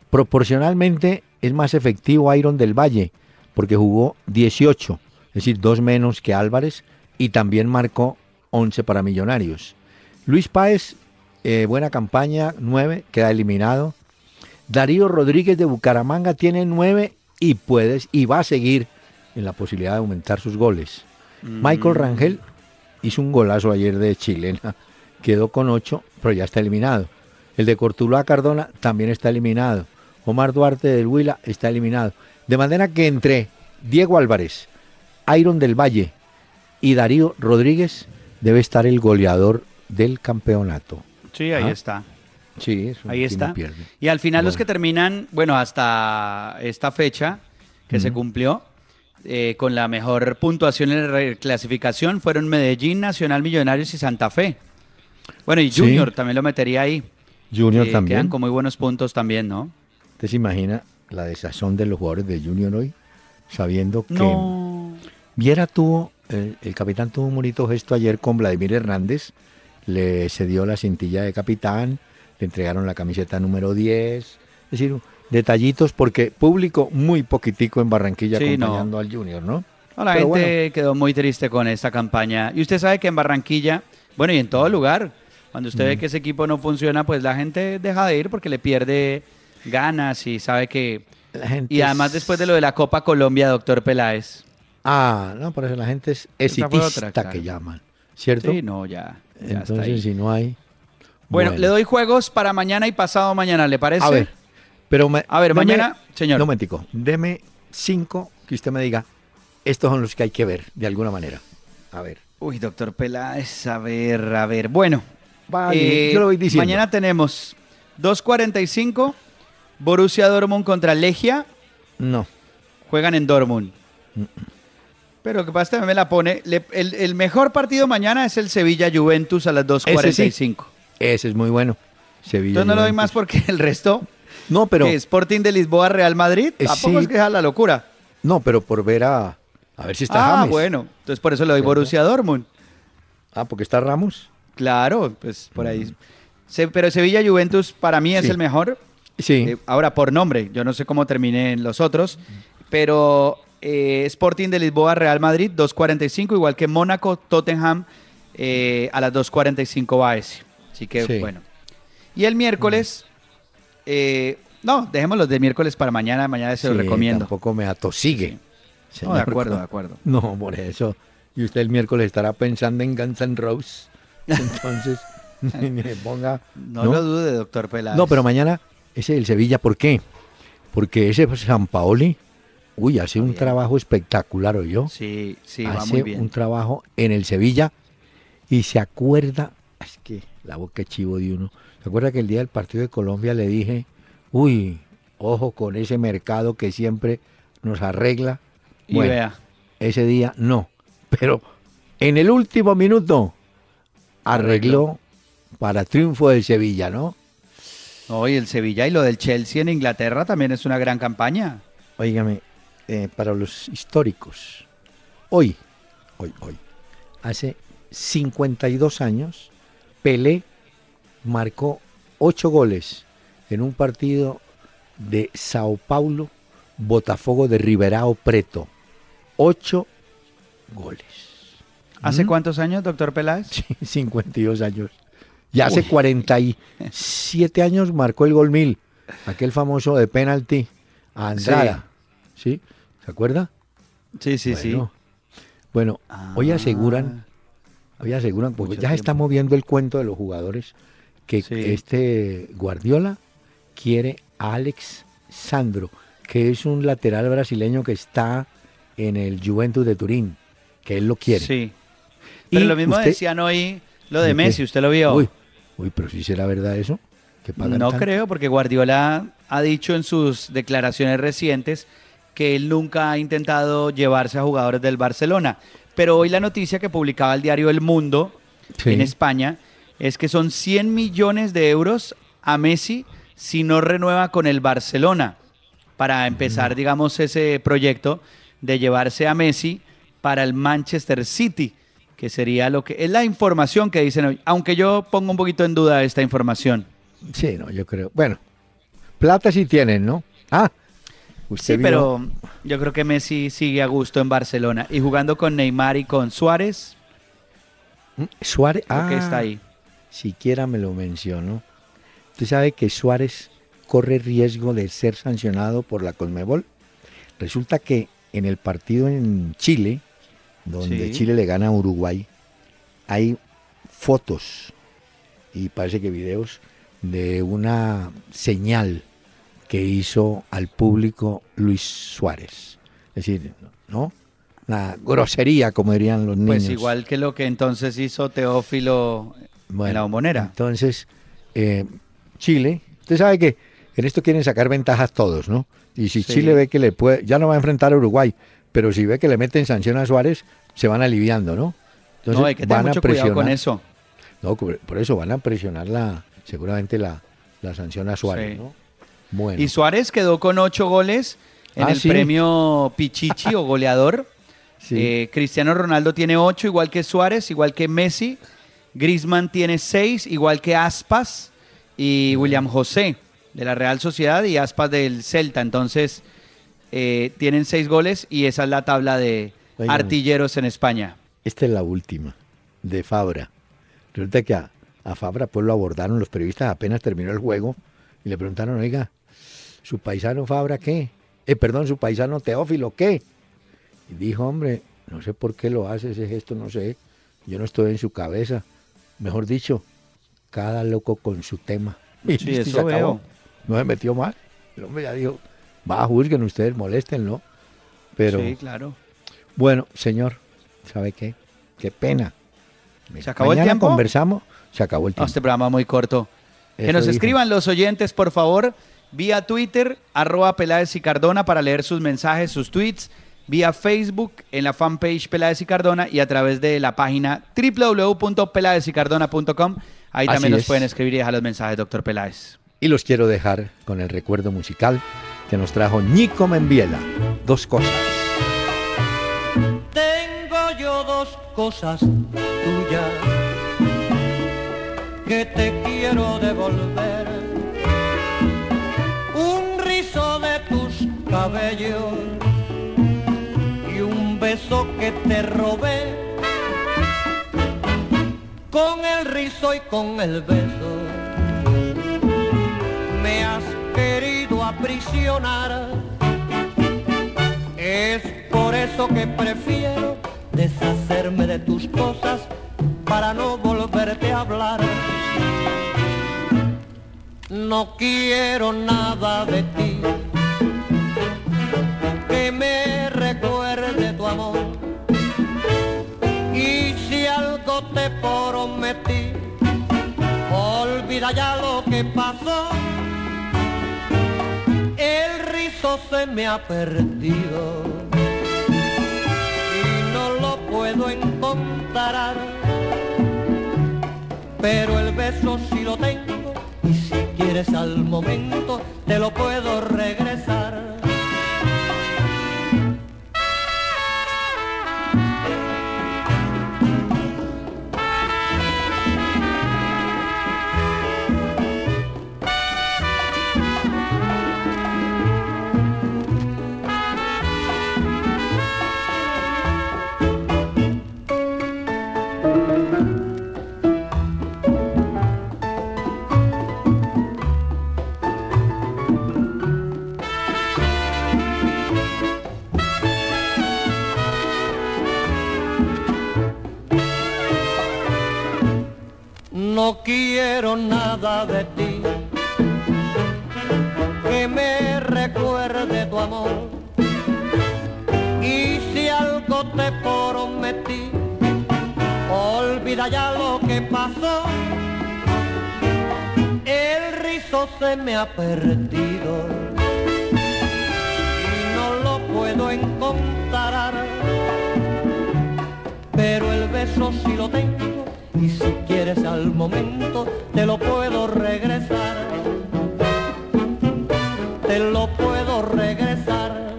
Proporcionalmente es más efectivo Iron del Valle porque jugó 18, es decir, dos menos que Álvarez y también marcó 11 para Millonarios. Luis Páez, eh, buena campaña, 9, queda eliminado. Darío Rodríguez de Bucaramanga tiene 9 y puedes y va a seguir en la posibilidad de aumentar sus goles. Michael Rangel hizo un golazo ayer de chilena, quedó con 8, pero ya está eliminado. El de Cortuluá Cardona también está eliminado. Omar Duarte del Huila está eliminado. De manera que entre Diego Álvarez, Iron del Valle y Darío Rodríguez debe estar el goleador del campeonato. sí, ahí Ah. está. Sí, eso Ahí está. pierde. Y al final los que terminan, bueno, hasta esta fecha que se cumplió, eh, con la mejor puntuación en la clasificación fueron Medellín, Nacional Millonarios y Santa Fe. Bueno, y Sí. Junior también lo metería ahí. Junior que también. Quedan con muy buenos puntos también, ¿no? ¿Usted se imagina la desazón de los jugadores de Junior hoy? Sabiendo que No. Viera tuvo, el, el capitán tuvo un bonito gesto ayer con Vladimir Hernández, le cedió la cintilla de capitán, le entregaron la camiseta número 10, es decir, detallitos porque público muy poquitico en Barranquilla Sí, no. acompañando al Junior, ¿no? No, la Pero gente quedó muy triste con esta campaña. Y usted sabe que en Barranquilla, bueno, y en todo lugar, cuando usted ve que ese equipo no funciona, pues la gente deja de ir porque le pierde ganas y sabe que... La gente Y además es- después de lo de la Copa Colombia, doctor Peláez. Ah, no, por eso la gente es exitista otra, que llaman, ¿cierto? Sí, no, ya. Entonces, si no hay... Bueno, le doy juegos para mañana y pasado mañana, ¿le parece? A ver, pero me- A ver, deme- mañana, señor. Un momentico, deme cinco que usted me diga, estos son los que hay que ver, de alguna manera. A ver. Uy, doctor Peláez, a ver, a ver. Bueno, Vale, eh, yo lo voy diciendo. mañana tenemos 2.45, Borussia Dortmund contra Legia, No. juegan en Dortmund. Pero que pasa, me la pone. le- el, el mejor partido mañana es el Sevilla-Juventus a las 2.45. Ese es muy bueno. Sevilla. Entonces no lo doy Juventus. más porque el resto, No, pero Sporting de Lisboa, Real Madrid, Eh, tampoco sí. es que es la locura. no, pero por ver a a ver si está ah, James. bueno. Entonces por eso le doy. Borussia Dortmund. Ah, porque está Ramos. Claro, pues por ahí. Se- pero Sevilla-Juventus para mí es. Sí. el mejor. Sí. Eh, ahora, por nombre, yo no sé cómo terminen los otros, pero eh, Sporting de Lisboa, Real Madrid, 2.45, igual que Mónaco, Tottenham, eh, a las 2.45 va ese. Así que, Sí. bueno. Y el miércoles, eh, no, dejémoslos de miércoles para mañana, mañana se los Sí, recomiendo. Tampoco me atosigue. No, de acuerdo, de acuerdo. No, por eso. Y usted el miércoles estará pensando en Guns N' Roses. Entonces, ni me ponga. No, lo dude, doctor Peláez. No, pero mañana ese el Sevilla, ¿por qué? Porque ese San Paoli, uy, hace un bien. trabajo espectacular, yo. Sí, sí, va hace muy bien. un trabajo en el Sevilla y se acuerda, es que la boca chivo de uno, se acuerda que el día del partido de Colombia le dije, uy, ojo con ese mercado que siempre nos arregla. Y Bueno, vea. ese día no, pero en el último minuto arregló para triunfo del Sevilla, ¿no? No, y el Sevilla y lo del Chelsea en Inglaterra también es una gran campaña. Óigame, eh, para los históricos, hoy, hoy, hoy, hace 52 años, Pelé marcó 8 goles en un partido de Sao Paulo, Botafogo de Ribeirão Preto. 8 goles. ¿Hace ¿Mm? cuántos años, doctor Peláez? Sí, 52 años. Y hace 47 años marcó el gol mil, aquel famoso de penalti a Andrada. ¿Sí? ¿Se acuerda? Sí, sí, sí. Bueno, hoy Ah. aseguran, hoy aseguran, porque Mucho ya se está moviendo el cuento de los jugadores, que Sí. este Guardiola quiere a Alex Sandro, que es un lateral brasileño que está en el Juventus de Turín, que él lo quiere. Sí. Pero lo mismo usted- decían hoy lo de. Messi, ¿usted lo vio? Uy, uy, pero si será verdad eso, que pagan No tanto? creo, porque Guardiola ha dicho en sus declaraciones recientes que él nunca ha intentado llevarse a jugadores del Barcelona. Pero hoy la noticia que publicaba el diario El Mundo Sí. en España es que son 100 millones de euros a Messi si no renueva con el Barcelona para empezar, digamos, ese proyecto de llevarse a Messi para el Manchester City, que sería lo que es la información que dicen hoy, aunque yo pongo un poquito en duda esta información. Sí, no, yo creo. Bueno, plata sí tienen, ¿no? Ah, usted Sí, pero yo creo que Messi sigue a gusto en Barcelona y jugando con Neymar y con Suárez, Suárez, creo que ah, está ahí. siquiera me lo mencionó. Usted sabe que Suárez corre riesgo de ser sancionado por la Conmebol. Resulta que en el partido en Chile, donde Sí. Chile le gana a Uruguay, hay fotos y parece que videos de una señal que hizo al público Luis Suárez. Es decir, ¿no? Una grosería, como dirían los niños. Pues igual que lo que entonces hizo Teófilo en la bombonera. Entonces, eh, Chile, usted sabe que en esto quieren sacar ventajas todos, ¿no? Y si Sí. Chile ve que le puede, ya no va a enfrentar a Uruguay, pero si ve que le meten sanción a Suárez, se van aliviando, ¿no? Entonces no, hay que tener van a mucho cuidado con eso. No, por eso van a presionar la, seguramente la, la sanción a Suárez, Sí. ¿no? Bueno, Y Suárez quedó con ocho goles en Ah, el sí. premio Pichichi o goleador. sí. Eh, Cristiano Ronaldo tiene ocho, igual que Suárez, igual que Messi. Griezmann tiene seis, igual que Aspas y William José de la Real Sociedad y Aspas del Celta. Entonces, eh, tienen seis goles y esa es la tabla de Oigan. artilleros en España. Esta es la última, de Fabra. Resulta que a, a Fabra pues lo abordaron los periodistas apenas terminó el juego y le preguntaron, oiga, ¿su paisano Fabra qué? Eh, perdón, su paisano Teófilo qué? Y dijo, hombre, no sé por qué lo hace ese gesto, no sé. Yo no estoy en su cabeza. Mejor dicho, cada loco con su tema. Y Sí, listo, y eso se acabó. No se metió más. El hombre ya dijo, va, juzguen ustedes, moléstenlo. Pero sí, claro. bueno, señor, ¿sabe qué? Qué pena. ¿Se acabó el tiempo? conversamos, se acabó el No, tiempo. este programa muy corto. que nos dijo. escriban los oyentes, por favor, vía Twitter, arroba Peláez y Cardona para leer sus mensajes, sus tweets, vía Facebook, en la fanpage Peláez y Cardona y a través de la página www.pelaezycardona.com. Ahí Así también nos es. pueden escribir y dejar los mensajes, doctor Peláez. Y los quiero dejar con el recuerdo musical que nos trajo Nico Membiela. Dos cosas. Tengo yo dos cosas tuyas que te quiero devolver. Un rizo de tus cabellos y un beso que te robé. Con el rizo y con el beso me has querido aprisionar. Es por eso que prefiero deshacerme de tus cosas para no volverte a hablar. No quiero nada de ti que me recuerde tu amor. Y si algo te prometí, olvida ya lo que pasó. Se me ha perdido y no lo puedo encontrar. Pero el beso sí lo tengo y si quieres al momento te lo puedo regresar. Quiero nada de ti que me recuerde tu amor. Y si algo te prometí, olvida ya lo que pasó. El rizo se me ha perdido y no lo puedo encontrar. Pero el beso sí lo tengo quieres al momento te lo puedo regresar. Te lo puedo regresar.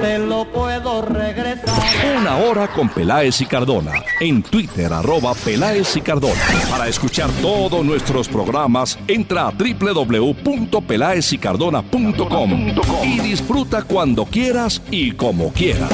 Te lo puedo regresar. Una hora con Peláez y Cardona. En Twitter, arroba Peláez y Cardona. Para escuchar todos nuestros programas, entra a www.pelaezicardona.com y disfruta cuando quieras y como quieras.